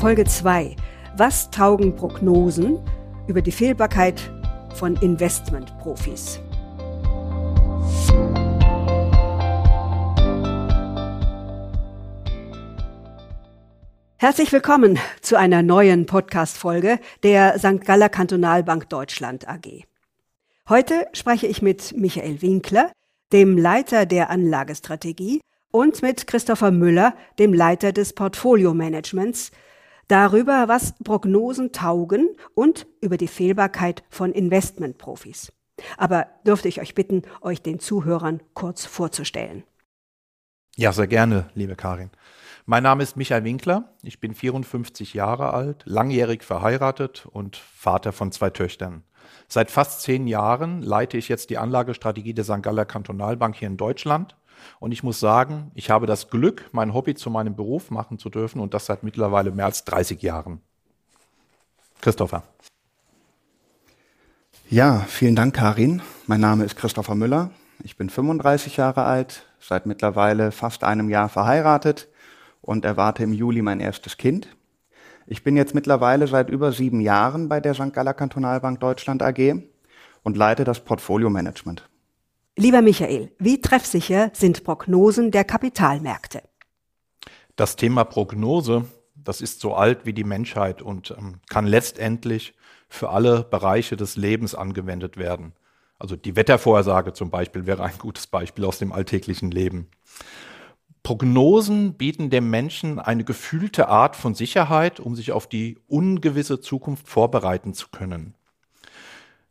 Folge 2. Was taugen Prognosen über die Fehlbarkeit von Investmentprofis? Herzlich willkommen zu einer neuen Podcast-Folge der St. Galler Kantonalbank Deutschland AG. Heute spreche ich mit Michael Winkler, dem Leiter der Anlagestrategie, und mit Christopher Müller, dem Leiter des Portfolio-Managements, darüber, was Prognosen taugen und über die Fehlbarkeit von Investmentprofis. Aber dürfte ich euch bitten, euch den Zuhörern kurz vorzustellen. Ja, sehr gerne, liebe Karin. Mein Name ist Michael Winkler. Ich bin 54 Jahre alt, langjährig verheiratet und Vater von zwei Töchtern. Seit fast zehn Jahren leite ich jetzt die Anlagestrategie der St. Galler Kantonalbank hier in Deutschland. Und ich muss sagen, ich habe das Glück, mein Hobby zu meinem Beruf machen zu dürfen und das seit mittlerweile mehr als 30 Jahren. Christopher. Ja, vielen Dank, Karin. Mein Name ist Christopher Müller. Ich bin 35 Jahre alt, seit mittlerweile fast einem Jahr verheiratet und erwarte im Juli mein erstes Kind. Ich bin jetzt mittlerweile seit über sieben Jahren bei der St. Galler Kantonalbank Deutschland AG und leite das Portfolio-Management. Lieber Michael, wie treffsicher sind Prognosen der Kapitalmärkte? Das Thema Prognose, das ist so alt wie die Menschheit und ähm, kann letztendlich für alle Bereiche des Lebens angewendet werden. Also die Wettervorhersage zum Beispiel wäre ein gutes Beispiel aus dem alltäglichen Leben. Prognosen bieten dem Menschen eine gefühlte Art von Sicherheit, um sich auf die ungewisse Zukunft vorbereiten zu können.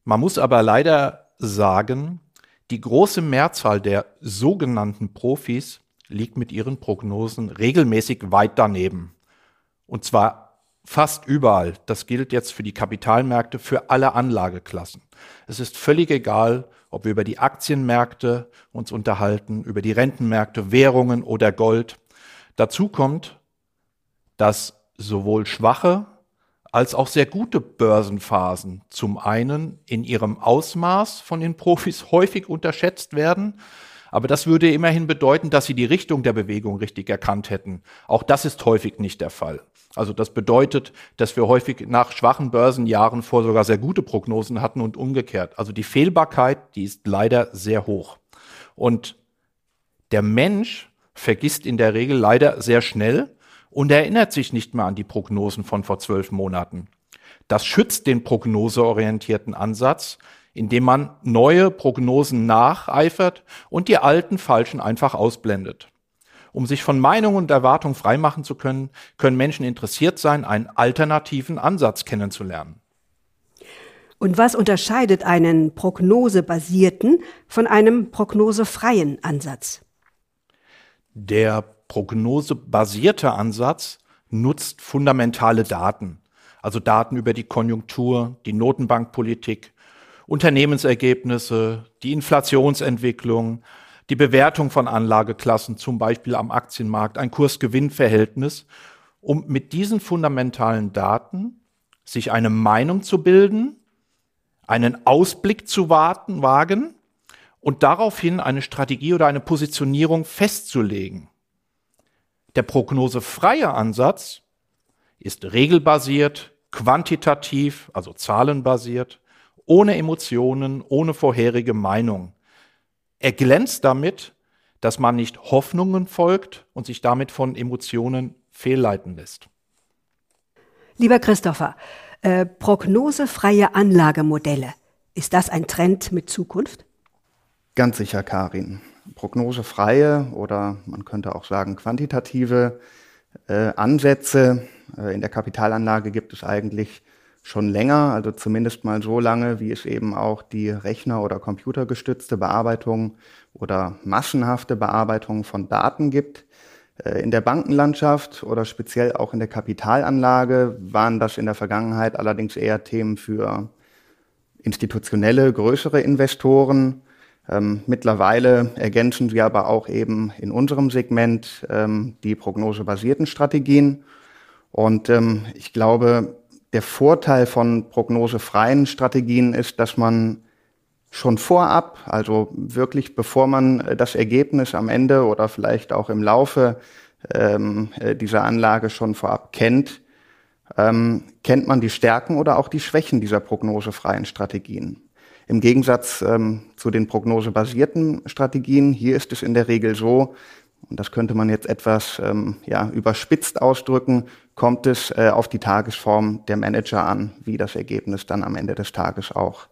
Man muss aber leider sagen, die große Mehrzahl der sogenannten Profis liegt mit ihren Prognosen regelmäßig weit daneben. Und zwar fast überall. Das gilt jetzt für die Kapitalmärkte, für alle Anlageklassen. Es ist völlig egal, ob wir über die Aktienmärkte uns unterhalten, über die Rentenmärkte, Währungen oder Gold. Dazu kommt, dass sowohl schwache als auch sehr gute Börsenphasen zum einen in ihrem Ausmaß von den Profis häufig unterschätzt werden, aber das würde immerhin bedeuten, dass sie die Richtung der Bewegung richtig erkannt hätten. Auch das ist häufig nicht der Fall. Also das bedeutet, dass wir häufig nach schwachen Börsenjahren vor sogar sehr gute Prognosen hatten und umgekehrt. Also die Fehlbarkeit, die ist leider sehr hoch. Und der Mensch vergisst in der Regel leider sehr schnell und erinnert sich nicht mehr an die Prognosen von vor zwölf Monaten. Das schützt den prognoseorientierten Ansatz, indem man neue Prognosen nacheifert und die alten falschen einfach ausblendet. Um sich von Meinungen und Erwartungen freimachen zu können, können Menschen interessiert sein, einen alternativen Ansatz kennenzulernen. Und was unterscheidet einen prognosebasierten von einem prognosefreien Ansatz? Der prognosebasierte Ansatz nutzt fundamentale Daten, also Daten über die Konjunktur, die Notenbankpolitik, Unternehmensergebnisse, die Inflationsentwicklung, die Bewertung von Anlageklassen, zum Beispiel am Aktienmarkt, ein Kurs-Gewinn-Verhältnis, um mit diesen fundamentalen Daten sich eine Meinung zu bilden, einen Ausblick zu warten, wagen und daraufhin eine Strategie oder eine Positionierung festzulegen. Der prognosefreie Ansatz ist regelbasiert, quantitativ, also zahlenbasiert, ohne Emotionen, ohne vorherige Meinung. Er glänzt damit, dass man nicht Hoffnungen folgt und sich damit von Emotionen fehlleiten lässt. Lieber Christopher, äh, prognosefreie Anlagemodelle, ist das ein Trend mit Zukunft? Ganz sicher, Karin. Prognosefreie oder man könnte auch sagen quantitative äh, Ansätze äh, in der Kapitalanlage gibt es eigentlich schon länger, also zumindest mal so lange, wie es eben auch die Rechner- oder computergestützte Bearbeitung oder massenhafte Bearbeitung von Daten gibt. Äh, in der Bankenlandschaft oder speziell auch in der Kapitalanlage waren das in der Vergangenheit allerdings eher Themen für institutionelle, größere Investoren. Ähm, mittlerweile ergänzen sie aber auch eben in unserem Segment ähm, die prognosebasierten Strategien. Und ähm, ich glaube, der Vorteil von prognosefreien Strategien ist, dass man schon vorab, also wirklich bevor man äh, das Ergebnis am Ende oder vielleicht auch im Laufe ähm, äh, dieser Anlage schon vorab kennt, ähm, kennt man die Stärken oder auch die Schwächen dieser prognosefreien Strategien. Im Gegensatz ähm, zu den prognosebasierten Strategien, hier ist es in der Regel so, und das könnte man jetzt etwas ähm, ja, überspitzt ausdrücken, kommt es äh, auf die Tagesform der Manager an, wie das Ergebnis dann am Ende des Tages auch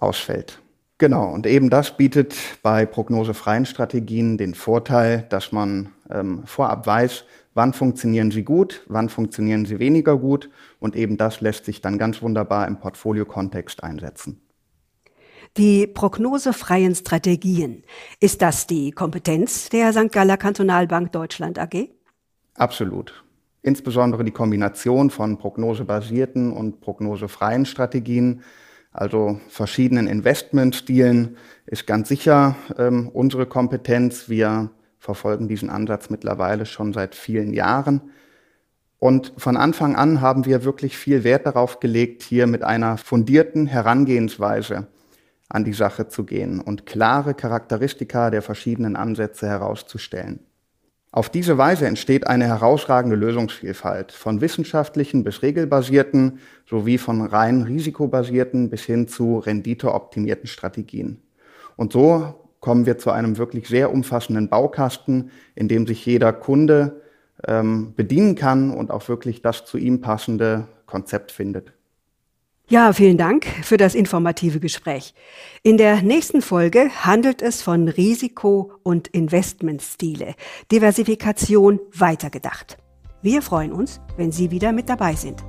ausfällt. Genau, und eben das bietet bei prognosefreien Strategien den Vorteil, dass man ähm, vorab weiß, wann funktionieren sie gut, wann funktionieren sie weniger gut und eben das lässt sich dann ganz wunderbar im Portfolio-Kontext einsetzen. Die prognosefreien Strategien, ist das die Kompetenz der St. Galler Kantonalbank Deutschland AG? Absolut. Insbesondere die Kombination von prognosebasierten und prognosefreien Strategien, also verschiedenen Investmentstilen, ist ganz sicher ähm, unsere Kompetenz. Wir verfolgen diesen Ansatz mittlerweile schon seit vielen Jahren. Und von Anfang an haben wir wirklich viel Wert darauf gelegt, hier mit einer fundierten Herangehensweise an die Sache zu gehen und klare Charakteristika der verschiedenen Ansätze herauszustellen. Auf diese Weise entsteht eine herausragende Lösungsvielfalt von wissenschaftlichen bis regelbasierten sowie von rein risikobasierten bis hin zu renditeoptimierten Strategien. Und so kommen wir zu einem wirklich sehr umfassenden Baukasten, in dem sich jeder Kunde ähm, bedienen kann und auch wirklich das zu ihm passende Konzept findet. Ja, vielen Dank für das informative Gespräch. In der nächsten Folge handelt es von Risiko- und Investmentstile, Diversifikation weitergedacht. Wir freuen uns, wenn Sie wieder mit dabei sind.